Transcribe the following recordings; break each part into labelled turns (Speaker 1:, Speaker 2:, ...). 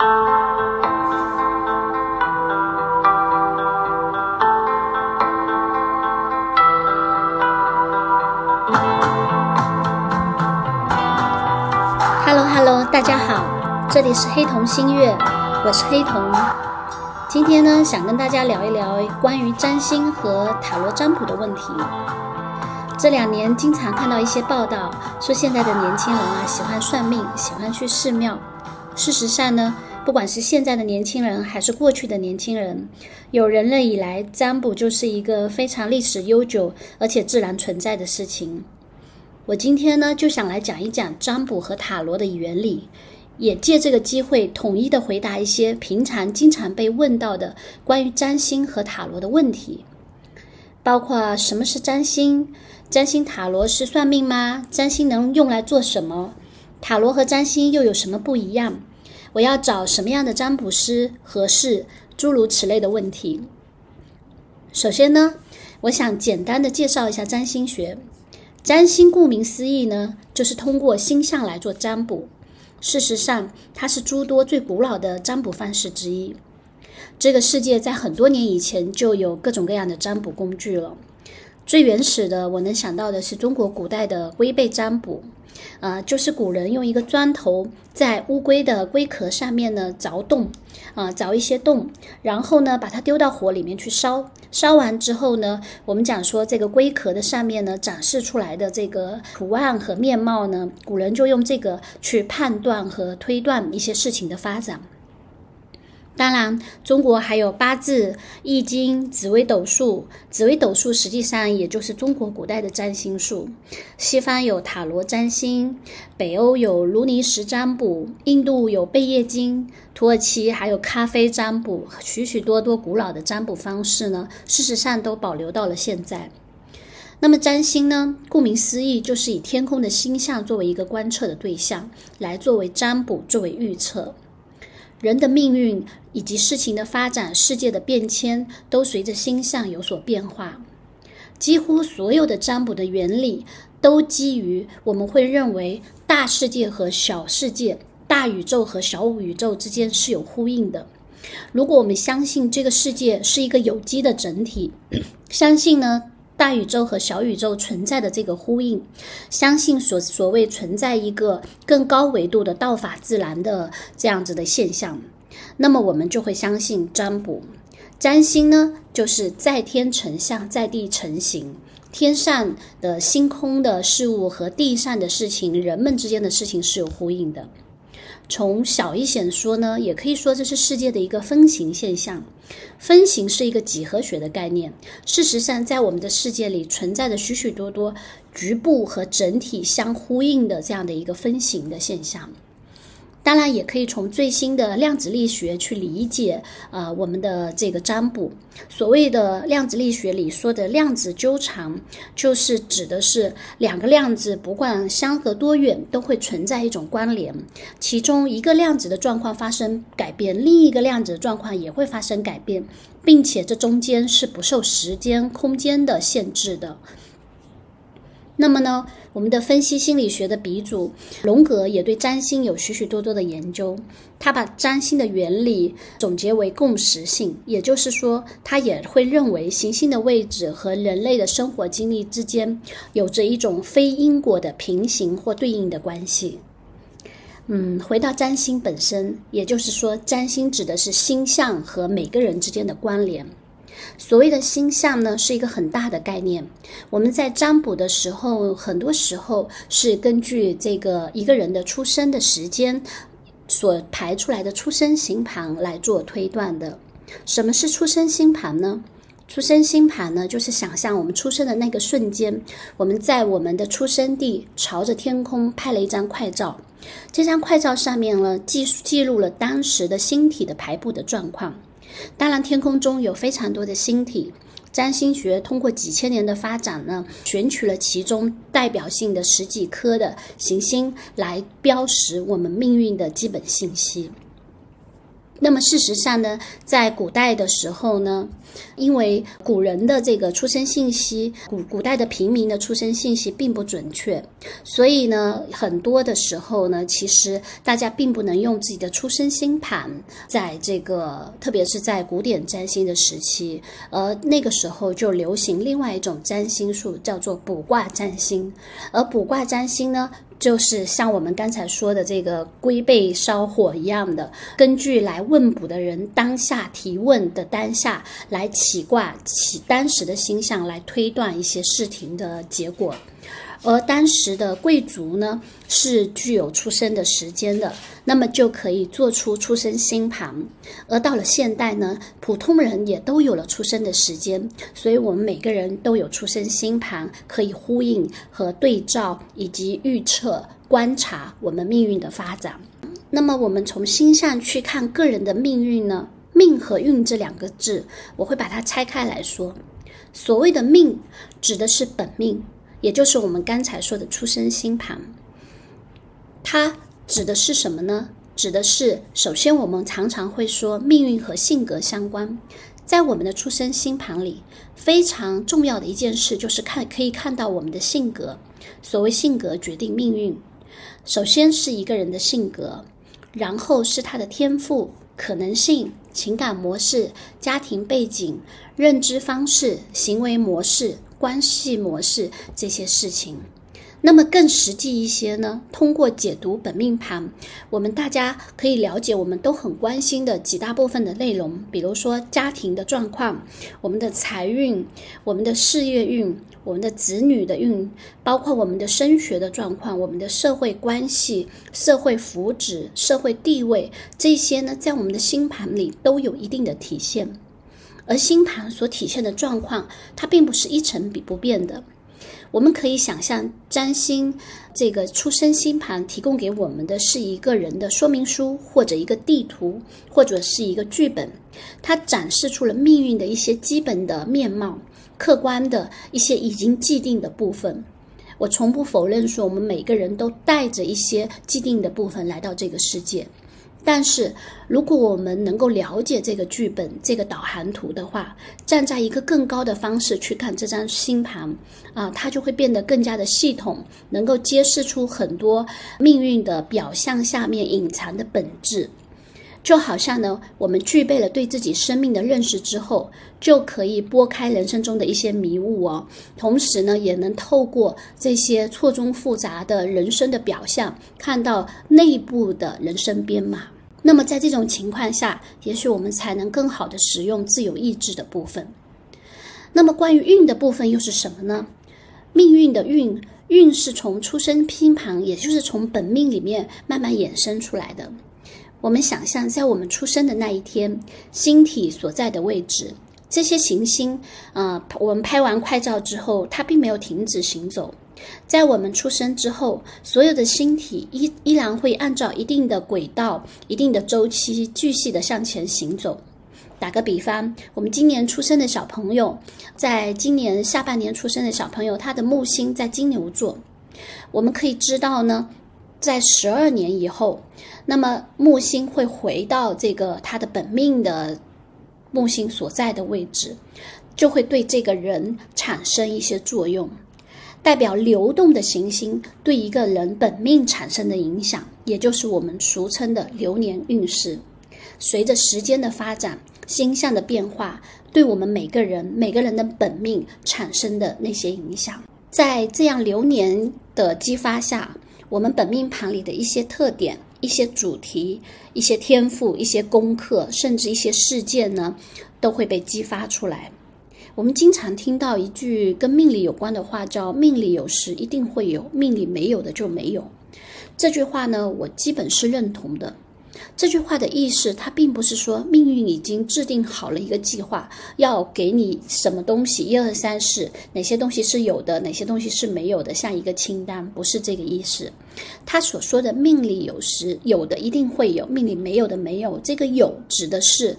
Speaker 1: Hello Hello，大家好，这里是黑瞳星月，我是黑瞳。今天呢，想跟大家聊一聊关于占星和塔罗占卜的问题。这两年经常看到一些报道，说现在的年轻人啊喜欢算命，喜欢去寺庙。事实上呢，不管是现在的年轻人还是过去的年轻人，有人类以来，占卜就是一个非常历史悠久而且自然存在的事情。我今天呢就想来讲一讲占卜和塔罗的原理，也借这个机会统一的回答一些平常经常被问到的关于占星和塔罗的问题，包括什么是占星，占星塔罗是算命吗？占星能用来做什么？塔罗和占星又有什么不一样？我要找什么样的占卜师合适？诸如此类的问题。首先呢，我想简单的介绍一下占星学。占星顾名思义呢，就是通过星象来做占卜。事实上，它是诸多最古老的占卜方式之一。这个世界在很多年以前就有各种各样的占卜工具了。最原始的，我能想到的是中国古代的龟背占卜。啊，就是古人用一个砖头在乌龟的龟壳上面呢凿洞，啊凿一些洞，然后呢把它丢到火里面去烧，烧完之后呢，我们讲说这个龟壳的上面呢展示出来的这个图案和面貌呢，古人就用这个去判断和推断一些事情的发展。当然，中国还有八字、易经、紫微斗数。紫微斗数实际上也就是中国古代的占星术。西方有塔罗占星，北欧有卢尼什占卜，印度有贝叶经，土耳其还有咖啡占卜，许许多多古老的占卜方式呢，事实上都保留到了现在。那么占星呢？顾名思义，就是以天空的星象作为一个观测的对象，来作为占卜，作为预测。人的命运以及事情的发展、世界的变迁，都随着星象有所变化。几乎所有的占卜的原理，都基于我们会认为大世界和小世界、大宇宙和小宇宙之间是有呼应的。如果我们相信这个世界是一个有机的整体，相信呢？大宇宙和小宇宙存在的这个呼应，相信所所谓存在一个更高维度的道法自然的这样子的现象，那么我们就会相信占卜、占星呢，就是在天成象，在地成形，天上的星空的事物和地上的事情，人们之间的事情是有呼应的。从小一些说呢，也可以说这是世界的一个分形现象。分形是一个几何学的概念。事实上，在我们的世界里存在着许许多多局部和整体相呼应的这样的一个分形的现象。当然，也可以从最新的量子力学去理解，呃，我们的这个占卜。所谓的量子力学里说的量子纠缠，就是指的是两个量子不管相隔多远，都会存在一种关联。其中一个量子的状况发生改变，另一个量子的状况也会发生改变，并且这中间是不受时间、空间的限制的。那么呢，我们的分析心理学的鼻祖荣格也对占星有许许多多的研究。他把占星的原理总结为共识性，也就是说，他也会认为行星的位置和人类的生活经历之间有着一种非因果的平行或对应的关系。嗯，回到占星本身，也就是说，占星指的是星象和每个人之间的关联。所谓的星象呢，是一个很大的概念。我们在占卜的时候，很多时候是根据这个一个人的出生的时间所排出来的出生星盘来做推断的。什么是出生星盘呢？出生星盘呢，就是想象我们出生的那个瞬间，我们在我们的出生地朝着天空拍了一张快照。这张快照上面呢，记记录了当时的星体的排布的状况。当然，天空中有非常多的星体。占星学通过几千年的发展呢，选取了其中代表性的十几颗的行星来标识我们命运的基本信息。那么事实上呢，在古代的时候呢，因为古人的这个出生信息，古古代的平民的出生信息并不准确，所以呢，很多的时候呢，其实大家并不能用自己的出生星盘，在这个特别是在古典占星的时期，而那个时候就流行另外一种占星术，叫做卜卦占星，而卜卦占星呢。就是像我们刚才说的这个龟背烧火一样的，根据来问卜的人当下提问的当下来起卦起当时的星象来推断一些事情的结果。而当时的贵族呢，是具有出生的时间的，那么就可以做出出生星盘。而到了现代呢，普通人也都有了出生的时间，所以我们每个人都有出生星盘，可以呼应和对照以及预测、观察我们命运的发展。那么我们从星象去看个人的命运呢？命和运这两个字，我会把它拆开来说。所谓的命，指的是本命。也就是我们刚才说的出生星盘，它指的是什么呢？指的是，首先我们常常会说命运和性格相关，在我们的出生星盘里，非常重要的一件事就是看可以看到我们的性格。所谓性格决定命运，首先是一个人的性格，然后是他的天赋、可能性、情感模式、家庭背景、认知方式、行为模式。关系模式这些事情，那么更实际一些呢？通过解读本命盘，我们大家可以了解我们都很关心的几大部分的内容，比如说家庭的状况、我们的财运、我们的事业运、我们的子女的运，包括我们的升学的状况、我们的社会关系、社会福祉、社会地位这些呢，在我们的星盘里都有一定的体现。而星盘所体现的状况，它并不是一成比不变的。我们可以想象，占星这个出生星盘提供给我们的是一个人的说明书，或者一个地图，或者是一个剧本，它展示出了命运的一些基本的面貌，客观的一些已经既定的部分。我从不否认说，我们每个人都带着一些既定的部分来到这个世界。但是，如果我们能够了解这个剧本、这个导航图的话，站在一个更高的方式去看这张星盘，啊，它就会变得更加的系统，能够揭示出很多命运的表象下面隐藏的本质。就好像呢，我们具备了对自己生命的认识之后，就可以拨开人生中的一些迷雾哦，同时呢，也能透过这些错综复杂的人生的表象，看到内部的人生编码。那么在这种情况下，也许我们才能更好的使用自由意志的部分。那么关于运的部分又是什么呢？命运的运，运是从出生拼盘，也就是从本命里面慢慢衍生出来的。我们想象，在我们出生的那一天，星体所在的位置，这些行星，啊，我们拍完快照之后，它并没有停止行走。在我们出生之后，所有的星体依依然会按照一定的轨道、一定的周期，继续的向前行走。打个比方，我们今年出生的小朋友，在今年下半年出生的小朋友，他的木星在金牛座，我们可以知道呢。在十二年以后，那么木星会回到这个它的本命的木星所在的位置，就会对这个人产生一些作用，代表流动的行星对一个人本命产生的影响，也就是我们俗称的流年运势。随着时间的发展，星象的变化，对我们每个人每个人的本命产生的那些影响，在这样流年的激发下。我们本命盘里的一些特点、一些主题、一些天赋、一些功课，甚至一些事件呢，都会被激发出来。我们经常听到一句跟命理有关的话，叫“命里有时一定会有，命里没有的就没有”。这句话呢，我基本是认同的。这句话的意思，它并不是说命运已经制定好了一个计划，要给你什么东西，一二三四，哪些东西是有的，哪些东西是没有的，像一个清单，不是这个意思。他所说的命里有时有的一定会有，命里没有的没有。这个有指的是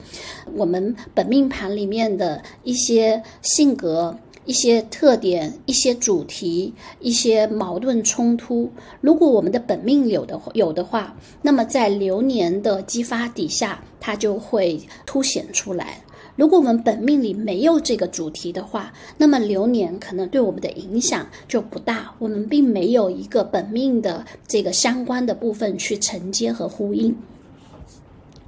Speaker 1: 我们本命盘里面的一些性格、一些特点、一些主题、一些矛盾冲突。如果我们的本命有的有的话，那么在流年的激发底下，它就会凸显出来。如果我们本命里没有这个主题的话，那么流年可能对我们的影响就不大。我们并没有一个本命的这个相关的部分去承接和呼应。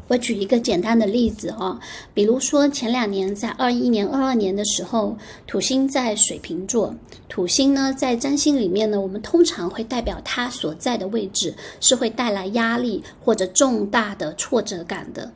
Speaker 1: 我举一个简单的例子哈，比如说前两年在二一年、二二年的时候，土星在水瓶座。土星呢，在占星里面呢，我们通常会代表它所在的位置是会带来压力或者重大的挫折感的。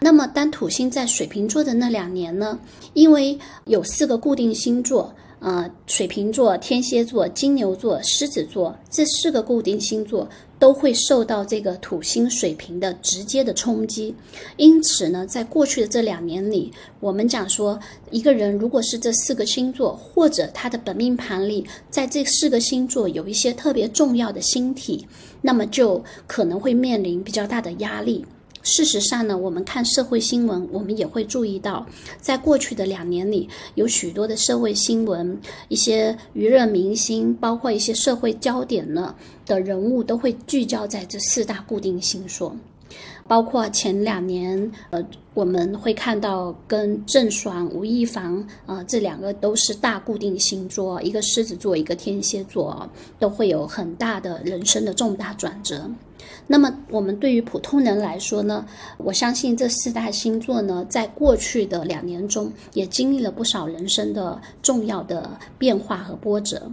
Speaker 1: 那么，当土星在水瓶座的那两年呢，因为有四个固定星座。呃，水瓶座、天蝎座、金牛座、狮子座这四个固定星座都会受到这个土星水平的直接的冲击。因此呢，在过去的这两年里，我们讲说，一个人如果是这四个星座，或者他的本命盘里在这四个星座有一些特别重要的星体，那么就可能会面临比较大的压力。事实上呢，我们看社会新闻，我们也会注意到，在过去的两年里，有许多的社会新闻，一些娱乐明星，包括一些社会焦点呢的人物，都会聚焦在这四大固定星座。包括前两年，呃，我们会看到跟郑爽、吴亦凡啊这两个都是大固定星座，一个狮子座，一个天蝎座，都会有很大的人生的重大转折。那么，我们对于普通人来说呢，我相信这四大星座呢，在过去的两年中，也经历了不少人生的重要的变化和波折。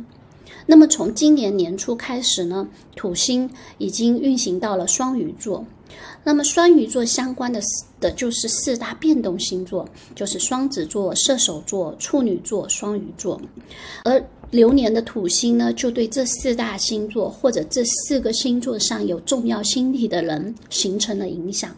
Speaker 1: 那么，从今年年初开始呢，土星已经运行到了双鱼座。那么，双鱼座相关的的就是四大变动星座，就是双子座、射手座、处女座、双鱼座，而。流年的土星呢，就对这四大星座或者这四个星座上有重要星体的人形成了影响。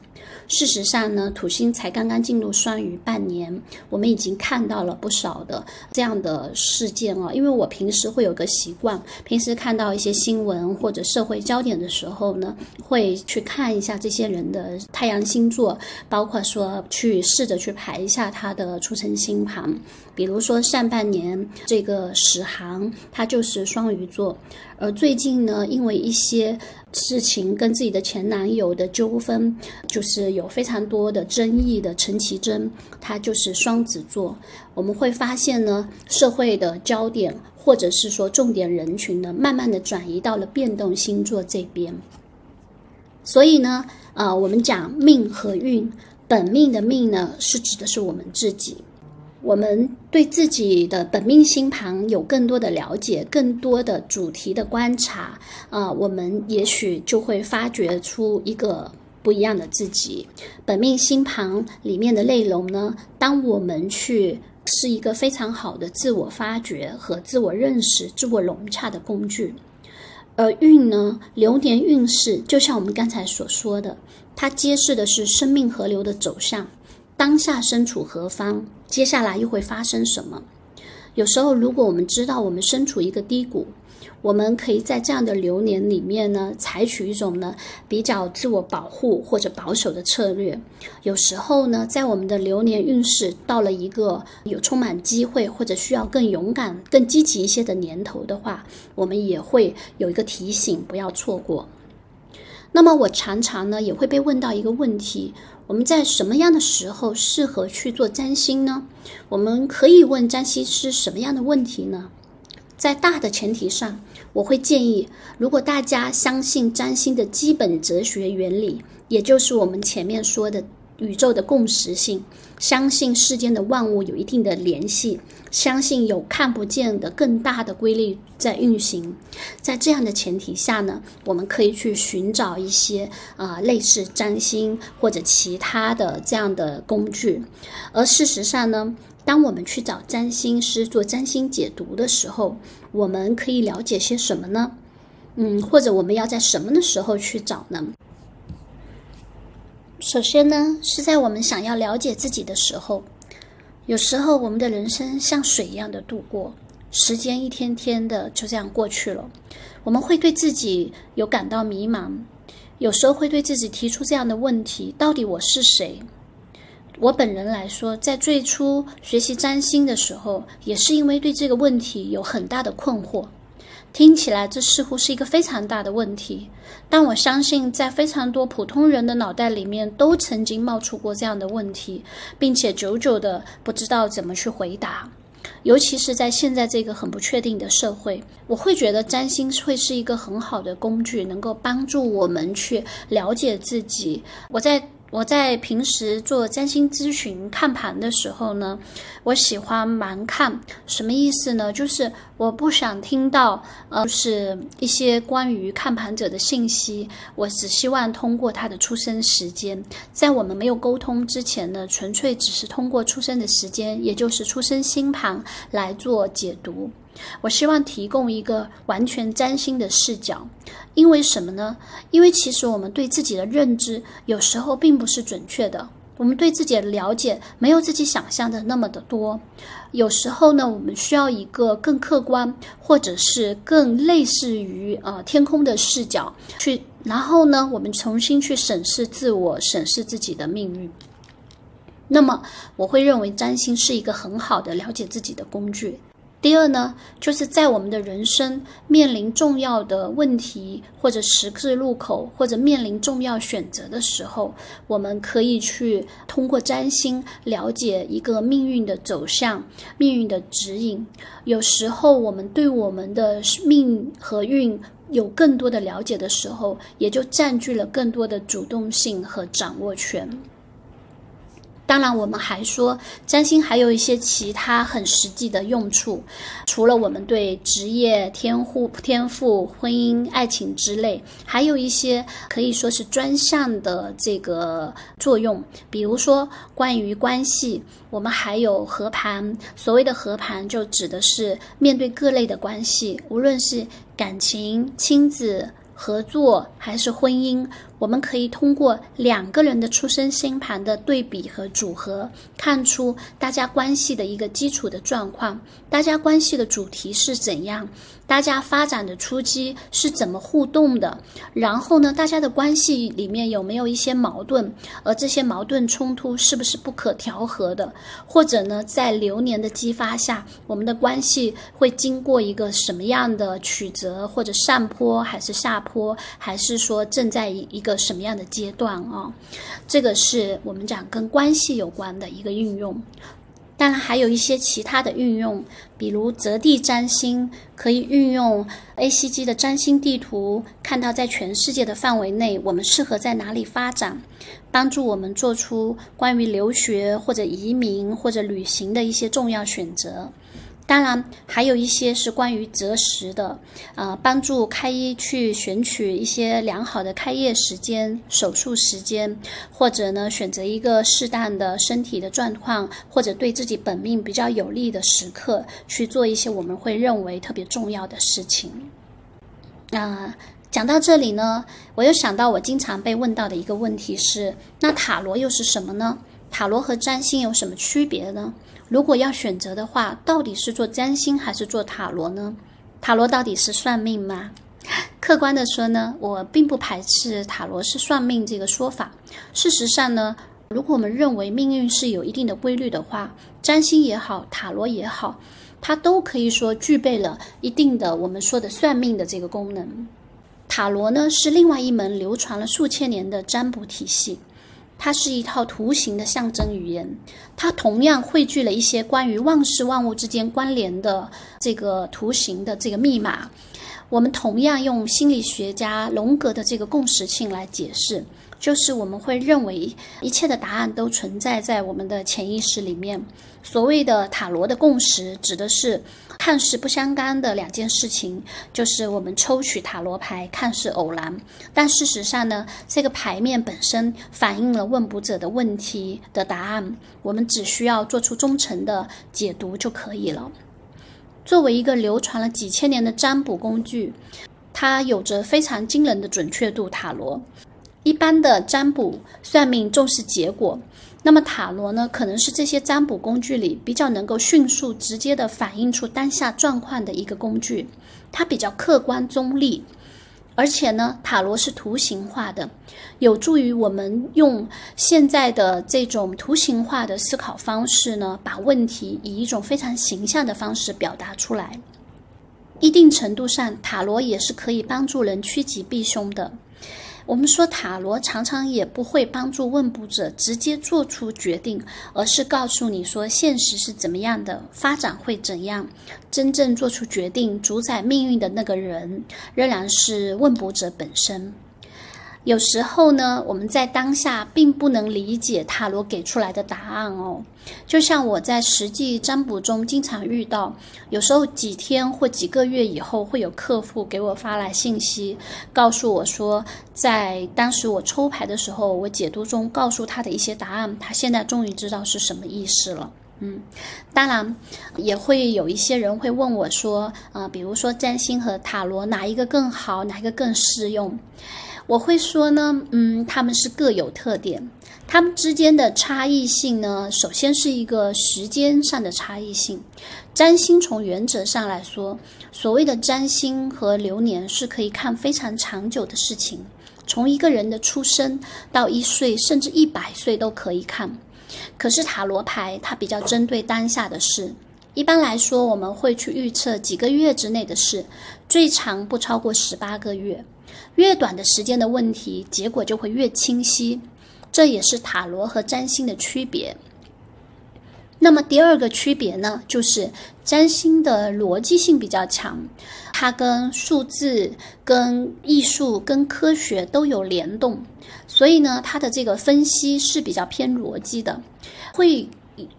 Speaker 1: 事实上呢，土星才刚刚进入双鱼半年，我们已经看到了不少的这样的事件哦。因为我平时会有个习惯，平时看到一些新闻或者社会焦点的时候呢，会去看一下这些人的太阳星座，包括说去试着去排一下他的出生星盘。比如说上半年这个史航，他就是双鱼座，而最近呢，因为一些。事情跟自己的前男友的纠纷，就是有非常多的争议的陈绮贞，她就是双子座。我们会发现呢，社会的焦点或者是说重点人群呢，慢慢的转移到了变动星座这边。所以呢，呃，我们讲命和运，本命的命呢，是指的是我们自己。我们对自己的本命星盘有更多的了解，更多的主题的观察，啊，我们也许就会发掘出一个不一样的自己。本命星盘里面的内容呢，当我们去是一个非常好的自我发掘和自我认识、自我融洽的工具。而运呢，流年运势就像我们刚才所说的，它揭示的是生命河流的走向。当下身处何方？接下来又会发生什么？有时候，如果我们知道我们身处一个低谷，我们可以在这样的流年里面呢，采取一种呢比较自我保护或者保守的策略。有时候呢，在我们的流年运势到了一个有充满机会或者需要更勇敢、更积极一些的年头的话，我们也会有一个提醒，不要错过。那么，我常常呢也会被问到一个问题。我们在什么样的时候适合去做占星呢？我们可以问占星师什么样的问题呢？在大的前提上，我会建议，如果大家相信占星的基本哲学原理，也就是我们前面说的。宇宙的共识性，相信世间的万物有一定的联系，相信有看不见的更大的规律在运行。在这样的前提下呢，我们可以去寻找一些啊类似占星或者其他的这样的工具。而事实上呢，当我们去找占星师做占星解读的时候，我们可以了解些什么呢？嗯，或者我们要在什么的时候去找呢？首先呢，是在我们想要了解自己的时候，有时候我们的人生像水一样的度过，时间一天天的就这样过去了，我们会对自己有感到迷茫，有时候会对自己提出这样的问题：到底我是谁？我本人来说，在最初学习占星的时候，也是因为对这个问题有很大的困惑。听起来这似乎是一个非常大的问题，但我相信在非常多普通人的脑袋里面都曾经冒出过这样的问题，并且久久的不知道怎么去回答。尤其是在现在这个很不确定的社会，我会觉得占星会是一个很好的工具，能够帮助我们去了解自己。我在。我在平时做占星咨询看盘的时候呢，我喜欢盲看，什么意思呢？就是我不想听到呃，是一些关于看盘者的信息，我只希望通过他的出生时间，在我们没有沟通之前呢，纯粹只是通过出生的时间，也就是出生星盘来做解读。我希望提供一个完全占星的视角，因为什么呢？因为其实我们对自己的认知有时候并不是准确的，我们对自己的了解没有自己想象的那么的多。有时候呢，我们需要一个更客观，或者是更类似于呃天空的视角去，然后呢，我们重新去审视自我，审视自己的命运。那么，我会认为占星是一个很好的了解自己的工具。第二呢，就是在我们的人生面临重要的问题，或者十字路口，或者面临重要选择的时候，我们可以去通过占星了解一个命运的走向、命运的指引。有时候，我们对我们的命和运有更多的了解的时候，也就占据了更多的主动性和掌握权。当然，我们还说占星还有一些其他很实际的用处，除了我们对职业、天赋、天赋、婚姻、爱情之类，还有一些可以说是专项的这个作用。比如说，关于关系，我们还有合盘。所谓的合盘，就指的是面对各类的关系，无论是感情、亲子。合作还是婚姻，我们可以通过两个人的出生星盘的对比和组合，看出大家关系的一个基础的状况，大家关系的主题是怎样。大家发展的初期是怎么互动的？然后呢，大家的关系里面有没有一些矛盾？而这些矛盾冲突是不是不可调和的？或者呢，在流年的激发下，我们的关系会经过一个什么样的曲折，或者上坡还是下坡，还是说正在一一个什么样的阶段啊？这个是我们讲跟关系有关的一个运用。当然，还有一些其他的运用，比如择地占星，可以运用 A C G 的占星地图，看到在全世界的范围内，我们适合在哪里发展，帮助我们做出关于留学或者移民或者旅行的一些重要选择。当然，还有一些是关于择时的，呃，帮助开业去选取一些良好的开业时间、手术时间，或者呢，选择一个适当的身体的状况，或者对自己本命比较有利的时刻，去做一些我们会认为特别重要的事情。那讲到这里呢，我又想到我经常被问到的一个问题是：那塔罗又是什么呢？塔罗和占星有什么区别呢？如果要选择的话，到底是做占星还是做塔罗呢？塔罗到底是算命吗？客观的说呢，我并不排斥塔罗是算命这个说法。事实上呢，如果我们认为命运是有一定的规律的话，占星也好，塔罗也好，它都可以说具备了一定的我们说的算命的这个功能。塔罗呢，是另外一门流传了数千年的占卜体系。它是一套图形的象征语言，它同样汇聚了一些关于万事万物之间关联的这个图形的这个密码。我们同样用心理学家荣格的这个共识性来解释。就是我们会认为一切的答案都存在在我们的潜意识里面。所谓的塔罗的共识，指的是看似不相干的两件事情，就是我们抽取塔罗牌看似偶然，但事实上呢，这个牌面本身反映了问卜者的问题的答案，我们只需要做出忠诚的解读就可以了。作为一个流传了几千年的占卜工具，它有着非常惊人的准确度。塔罗。一般的占卜算命重视结果，那么塔罗呢，可能是这些占卜工具里比较能够迅速、直接的反映出当下状况的一个工具。它比较客观中立，而且呢，塔罗是图形化的，有助于我们用现在的这种图形化的思考方式呢，把问题以一种非常形象的方式表达出来。一定程度上，塔罗也是可以帮助人趋吉避凶的。我们说塔罗常常也不会帮助问卜者直接做出决定，而是告诉你说现实是怎么样的，发展会怎样。真正做出决定、主宰命运的那个人，仍然是问卜者本身。有时候呢，我们在当下并不能理解塔罗给出来的答案哦。就像我在实际占卜中经常遇到，有时候几天或几个月以后，会有客户给我发来信息，告诉我说，在当时我抽牌的时候，我解读中告诉他的一些答案，他现在终于知道是什么意思了。嗯，当然也会有一些人会问我说，啊，比如说占星和塔罗哪一个更好，哪一个更适用？我会说呢，嗯，他们是各有特点，他们之间的差异性呢，首先是一个时间上的差异性。占星从原则上来说，所谓的占星和流年是可以看非常长久的事情，从一个人的出生到一岁甚至一百岁都可以看。可是塔罗牌它比较针对当下的事，一般来说我们会去预测几个月之内的事，最长不超过十八个月。越短的时间的问题，结果就会越清晰。这也是塔罗和占星的区别。那么第二个区别呢，就是占星的逻辑性比较强，它跟数字、跟艺术、跟科学都有联动，所以呢，它的这个分析是比较偏逻辑的。会，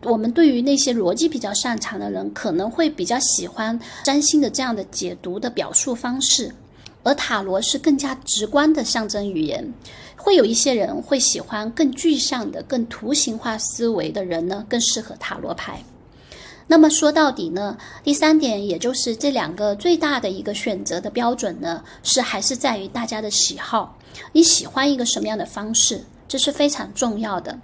Speaker 1: 我们对于那些逻辑比较擅长的人，可能会比较喜欢占星的这样的解读的表述方式。而塔罗是更加直观的象征语言，会有一些人会喜欢更具象的、更图形化思维的人呢，更适合塔罗牌。那么说到底呢，第三点，也就是这两个最大的一个选择的标准呢，是还是在于大家的喜好。你喜欢一个什么样的方式，这是非常重要的。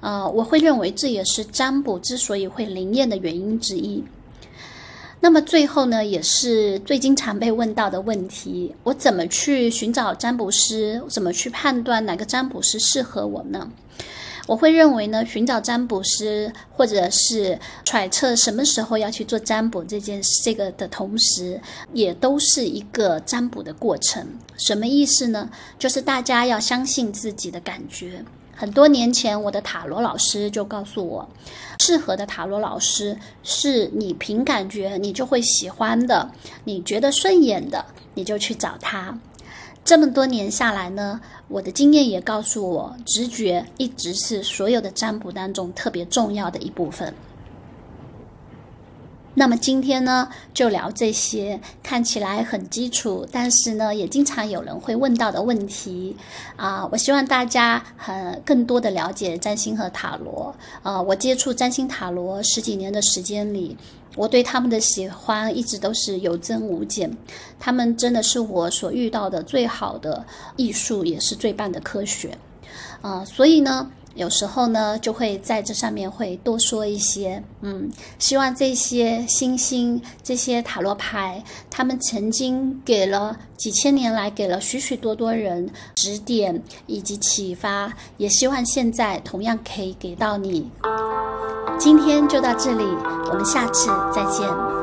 Speaker 1: 呃，我会认为这也是占卜之所以会灵验的原因之一。那么最后呢，也是最经常被问到的问题：我怎么去寻找占卜师？怎么去判断哪个占卜师适合我呢？我会认为呢，寻找占卜师，或者是揣测什么时候要去做占卜这件这个的同时，也都是一个占卜的过程。什么意思呢？就是大家要相信自己的感觉。很多年前，我的塔罗老师就告诉我，适合的塔罗老师是你凭感觉你就会喜欢的，你觉得顺眼的，你就去找他。这么多年下来呢，我的经验也告诉我，直觉一直是所有的占卜当中特别重要的一部分。那么今天呢，就聊这些看起来很基础，但是呢，也经常有人会问到的问题啊。我希望大家很更多的了解占星和塔罗。呃，我接触占星塔罗十几年的时间里，我对他们的喜欢一直都是有增无减。他们真的是我所遇到的最好的艺术，也是最棒的科学。啊，所以呢。有时候呢，就会在这上面会多说一些，嗯，希望这些星星、这些塔罗牌，他们曾经给了几千年来给了许许多多人指点以及启发，也希望现在同样可以给到你。今天就到这里，我们下次再见。